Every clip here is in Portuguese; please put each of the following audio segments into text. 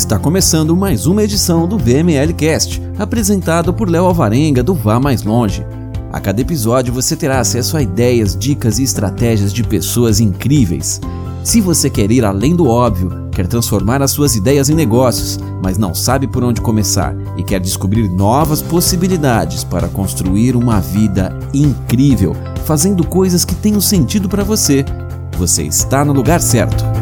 Está começando mais uma edição do VML Cast, apresentado por Léo Alvarenga do Vá Mais Longe. A cada episódio você terá acesso a ideias, dicas e estratégias de pessoas incríveis. Se você quer ir além do óbvio, quer transformar as suas ideias em negócios, mas não sabe por onde começar e quer descobrir novas possibilidades para construir uma vida incrível, fazendo coisas que tenham sentido para você, você está no lugar certo.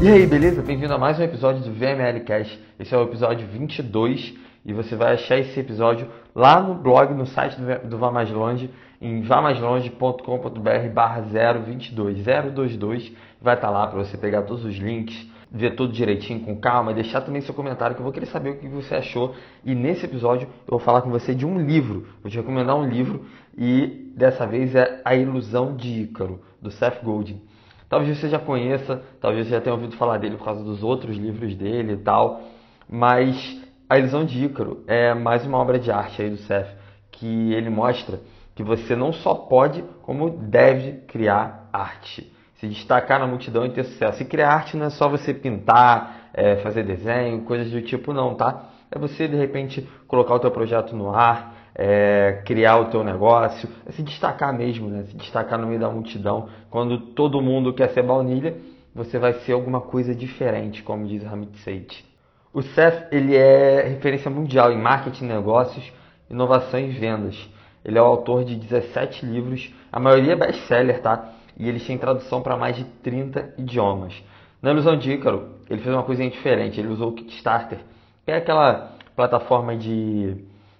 E aí, beleza? Bem-vindo a mais um episódio do VML Cash. Esse é o episódio 22 e você vai achar esse episódio lá no blog, no site do Vá Mais Longe, em vamaislonge.com.br barra 022, 022. Vai estar lá para você pegar todos os links, ver tudo direitinho, com calma, e deixar também seu comentário que eu vou querer saber o que você achou. E nesse episódio eu vou falar com você de um livro, vou te recomendar um livro e dessa vez é A Ilusão de Ícaro, do Seth Godin. Talvez você já conheça, talvez você já tenha ouvido falar dele por causa dos outros livros dele e tal, mas A Ilusão de Ícaro é mais uma obra de arte aí do Seth, que ele mostra que você não só pode, como deve criar arte. Se destacar na multidão e ter sucesso. E criar arte não é só você pintar, é, fazer desenho, coisas do tipo, não, tá? É você, de repente, colocar o teu projeto no ar, é, criar o teu negócio, é se destacar mesmo, né? se destacar no meio da multidão. Quando todo mundo quer ser baunilha, você vai ser alguma coisa diferente, como diz Ramit Seith. O Seth ele é referência mundial em marketing, negócios, inovação e vendas. Ele é o autor de 17 livros, a maioria é best-seller, tá? E eles têm tradução para mais de 30 idiomas. Na ilusão de Ícaro, ele fez uma coisa diferente. Ele usou o Kickstarter, que é aquela plataforma de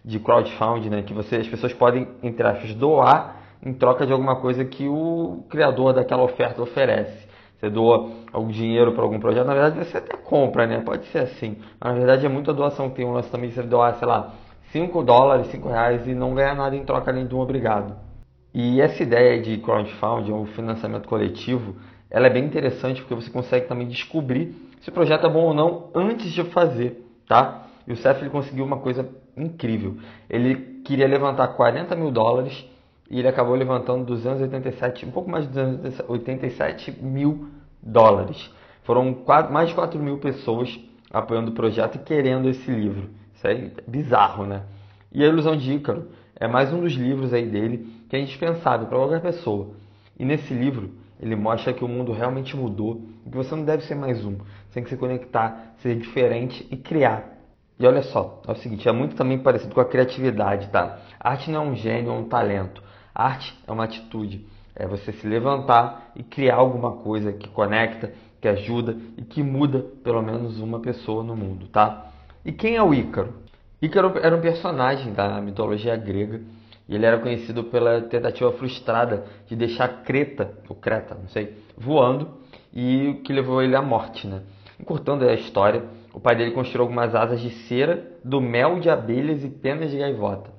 de crowdfunding, né, que você, as pessoas podem, entre aspas, doar em troca de alguma coisa que o criador daquela oferta oferece. Você doa algum dinheiro para algum projeto, na verdade você até compra, né? Pode ser assim. Mas, na verdade é muita doação. Tem um lance também você doar, sei lá, 5 dólares, 5 reais e não ganhar nada em troca além de um obrigado. E essa ideia de crowdfunding, ou financiamento coletivo, ela é bem interessante porque você consegue também descobrir se o projeto é bom ou não antes de fazer, tá? E o Seth ele conseguiu uma coisa incrível. Ele queria levantar 40 mil dólares e ele acabou levantando 287, um pouco mais de 287 mil dólares. Foram mais de 4 mil pessoas apoiando o projeto e querendo esse livro. Isso é bizarro, né? E a Ilusão de Ícaro é mais um dos livros aí dele que é indispensável para qualquer pessoa. E nesse livro ele mostra que o mundo realmente mudou e que você não deve ser mais um. Você tem que se conectar, ser diferente e criar e olha só, é o seguinte, é muito também parecido com a criatividade, tá? Arte não é um gênio ou um talento. Arte é uma atitude. É você se levantar e criar alguma coisa que conecta, que ajuda e que muda pelo menos uma pessoa no mundo, tá? E quem é o Ícaro? Ícaro era um personagem da mitologia grega e ele era conhecido pela tentativa frustrada de deixar Creta, ou Creta, não sei, voando e o que levou ele à morte, né? Encurtando a história, o pai dele construiu algumas asas de cera, do mel de abelhas e penas de gaivota.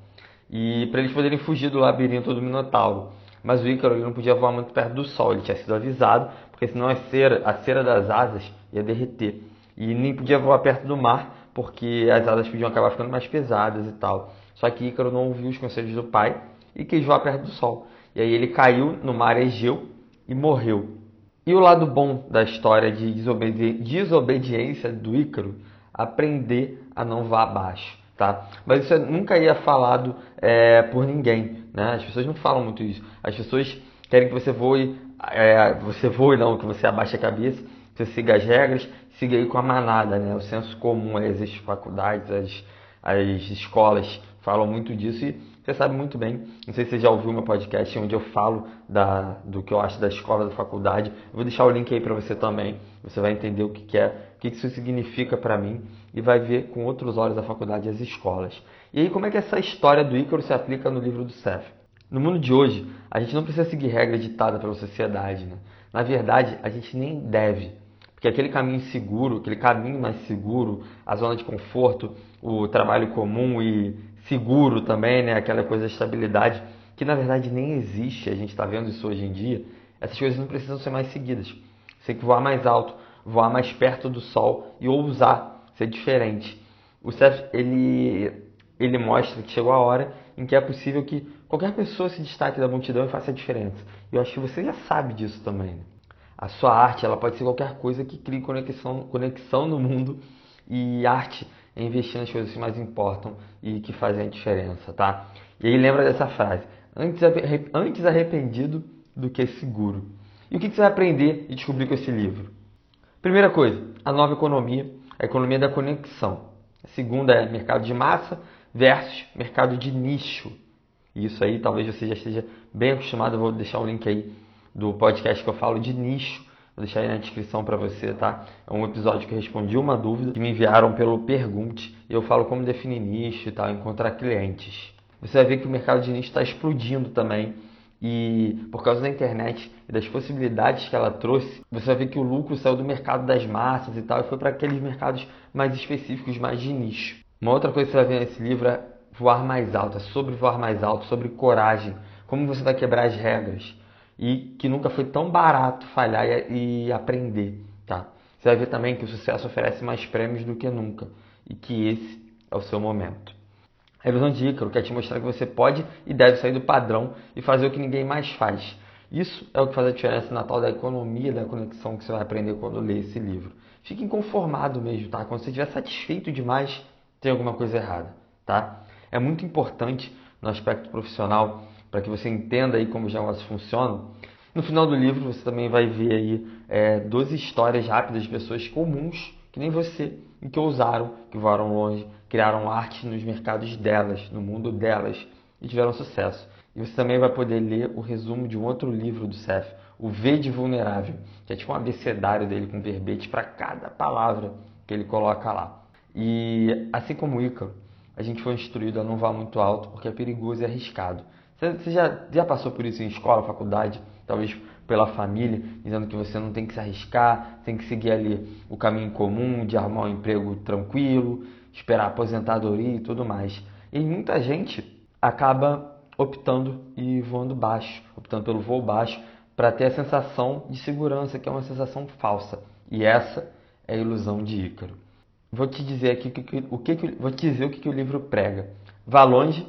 E para eles poderem fugir do labirinto do Minotauro. Mas o Ícaro ele não podia voar muito perto do sol, ele tinha sido avisado, porque senão a cera, a cera das asas ia derreter. E nem podia voar perto do mar, porque as asas podiam acabar ficando mais pesadas e tal. Só que Ícaro não ouviu os conselhos do pai e quis voar perto do sol. E aí ele caiu no mar Egeu e morreu. E o lado bom da história de desobedi desobediência do Ícaro, aprender a não vá abaixo, tá? Mas isso nunca ia falado é, por ninguém, né? As pessoas não falam muito isso. As pessoas querem que você voe, é, você voe não, que você abaixe a cabeça, você siga as regras, siga aí com a manada, né? O senso comum, as faculdades, as, as escolas falam muito disso e você sabe muito bem, não sei se você já ouviu meu podcast onde eu falo da, do que eu acho da escola, da faculdade. Eu vou deixar o link aí para você também. Você vai entender o que, que é, o que isso significa para mim e vai ver com outros olhos a faculdade e as escolas. E aí, como é que essa história do Ícaro se aplica no livro do Seth? No mundo de hoje, a gente não precisa seguir regra ditada pela sociedade. Né? Na verdade, a gente nem deve. Porque aquele caminho seguro, aquele caminho mais seguro, a zona de conforto, o trabalho comum e seguro também, né? Aquela coisa de estabilidade que na verdade nem existe. A gente está vendo isso hoje em dia. Essas coisas não precisam ser mais seguidas. Você tem que voar mais alto, voar mais perto do sol e ousar ser diferente. O Seth ele ele mostra que chegou a hora em que é possível que qualquer pessoa se destaque da multidão e faça a diferença. E eu acho que você já sabe disso também. Né? A sua arte ela pode ser qualquer coisa que crie conexão, conexão no mundo e arte é investir nas coisas que mais importam e que fazem a diferença, tá? E aí lembra dessa frase: antes, arrependido do que seguro. E o que você vai aprender e descobrir com esse livro? Primeira coisa, a nova economia, a economia da conexão. A segunda é mercado de massa versus mercado de nicho. Isso aí talvez você já esteja bem acostumado, eu vou deixar o link aí do podcast que eu falo de nicho. Vou deixar aí na descrição para você, tá? É um episódio que eu respondi uma dúvida que me enviaram pelo Pergunte. E eu falo como definir nicho e tal, encontrar clientes. Você vai ver que o mercado de nicho está explodindo também. E por causa da internet e das possibilidades que ela trouxe, você vai ver que o lucro saiu do mercado das massas e tal e foi para aqueles mercados mais específicos, mais de nicho. Uma outra coisa que você vai ver nesse livro é voar mais alto, é sobre voar mais alto, sobre coragem, como você vai quebrar as regras e que nunca foi tão barato falhar e, e aprender, tá? Você vai ver também que o sucesso oferece mais prêmios do que nunca e que esse é o seu momento. A ilusão de Ícaro quer te mostrar que você pode e deve sair do padrão e fazer o que ninguém mais faz. Isso é o que faz a diferença na tal da economia da conexão que você vai aprender quando ler esse livro. Fique inconformado mesmo, tá? Quando você estiver satisfeito demais, tem alguma coisa errada, tá? É muito importante no aspecto profissional para que você entenda aí como os negócios funcionam. No final do livro você também vai ver aí é, 12 histórias rápidas de pessoas comuns que nem você e que ousaram, que voaram longe, criaram arte nos mercados delas, no mundo delas e tiveram sucesso. E você também vai poder ler o resumo de um outro livro do Seth, o V de Vulnerável, que é tipo um abecedário dele com verbete para cada palavra que ele coloca lá. E assim como o Ícaro, a gente foi instruído a não voar muito alto porque é perigoso e arriscado. Você já, já passou por isso em escola, faculdade, talvez pela família, dizendo que você não tem que se arriscar, tem que seguir ali o caminho comum de arrumar um emprego tranquilo, esperar aposentadoria e tudo mais. E muita gente acaba optando e voando baixo, optando pelo voo baixo, para ter a sensação de segurança, que é uma sensação falsa. E essa é a ilusão de Ícaro. Vou te dizer aqui o que, vou te dizer o que, que o livro prega. Vá longe,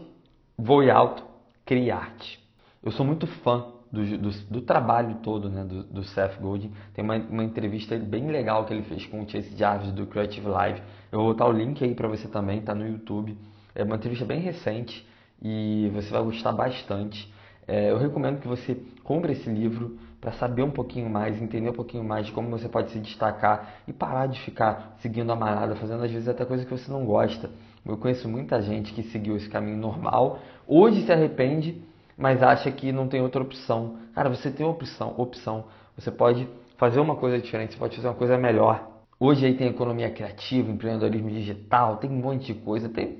voe alto, crie arte. Eu sou muito fã do, do, do, trabalho todo né, do, do Seth Godin. Tem uma, uma, entrevista bem legal que ele fez com o Chase Jarvis do Creative Live. Eu vou botar o link aí para você também, tá no YouTube. É uma entrevista bem recente e você vai gostar bastante. É, eu recomendo que você compre esse livro para saber um pouquinho mais, entender um pouquinho mais de como você pode se destacar e parar de ficar seguindo a manada, fazendo às vezes até coisa que você não gosta. Eu conheço muita gente que seguiu esse caminho normal, hoje se arrepende mas acha que não tem outra opção. Cara, você tem opção, opção. Você pode fazer uma coisa diferente, você pode fazer uma coisa melhor. Hoje aí tem economia criativa, empreendedorismo digital, tem um monte de coisa, tem,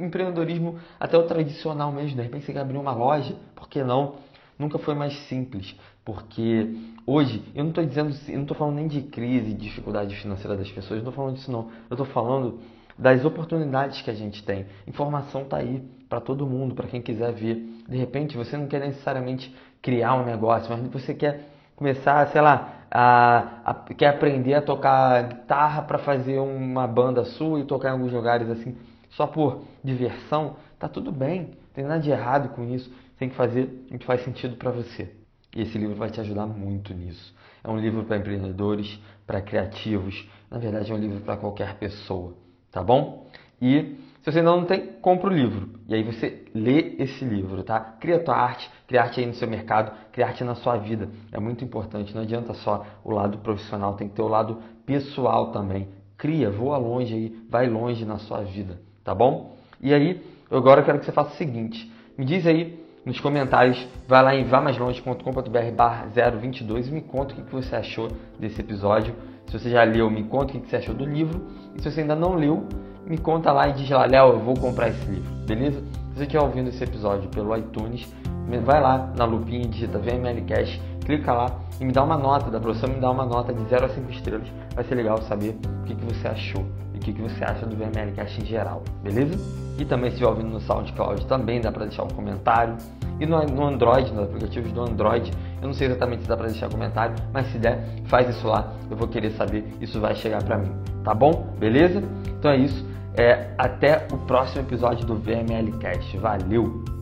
empreendedorismo até o tradicional mesmo. De repente você quer abrir uma loja, por que não? Nunca foi mais simples, porque hoje eu não estou dizendo, eu não estou falando nem de crise, de dificuldade financeira das pessoas, não estou falando disso não. Eu estou falando das oportunidades que a gente tem. Informação está aí para todo mundo, para quem quiser ver. De repente você não quer necessariamente criar um negócio, mas você quer começar, sei lá, a, a quer aprender a tocar guitarra para fazer uma banda sua e tocar em alguns lugares assim, só por diversão, tá tudo bem, não tem nada de errado com isso. Tem que fazer o que faz sentido para você. E esse livro vai te ajudar muito nisso. É um livro para empreendedores, para criativos, na verdade é um livro para qualquer pessoa tá bom? E se você ainda não tem, compra o livro. E aí você lê esse livro, tá? Cria tua arte, cria arte aí no seu mercado, cria arte na sua vida. É muito importante, não adianta só o lado profissional, tem que ter o lado pessoal também. Cria, voa longe aí, vai longe na sua vida, tá bom? E aí, eu agora quero que você faça o seguinte, me diz aí nos comentários, vai lá em vamaslonge.com.br barra 022 e me conta o que você achou desse episódio. Se você já leu, me conta o que você achou do livro. E se você ainda não leu, me conta lá e diz lá, Léo, eu vou comprar esse livro, beleza? Se você estiver ouvindo esse episódio pelo iTunes, vai lá na lupinha digita VMLcast, clica lá e me dá uma nota, da professora me dá uma nota de 0 a 5 estrelas. Vai ser legal saber o que, que você achou e o que, que você acha do VMLcast em geral, beleza? E também se estiver ouvindo no SoundCloud também dá para deixar um comentário. E no, no Android, nos aplicativos do Android, eu não sei exatamente se dá para deixar comentário, mas se der, faz isso lá, eu vou querer saber, isso vai chegar para mim, tá bom? Beleza? Então é isso, é, até o próximo episódio do VML Cast. Valeu!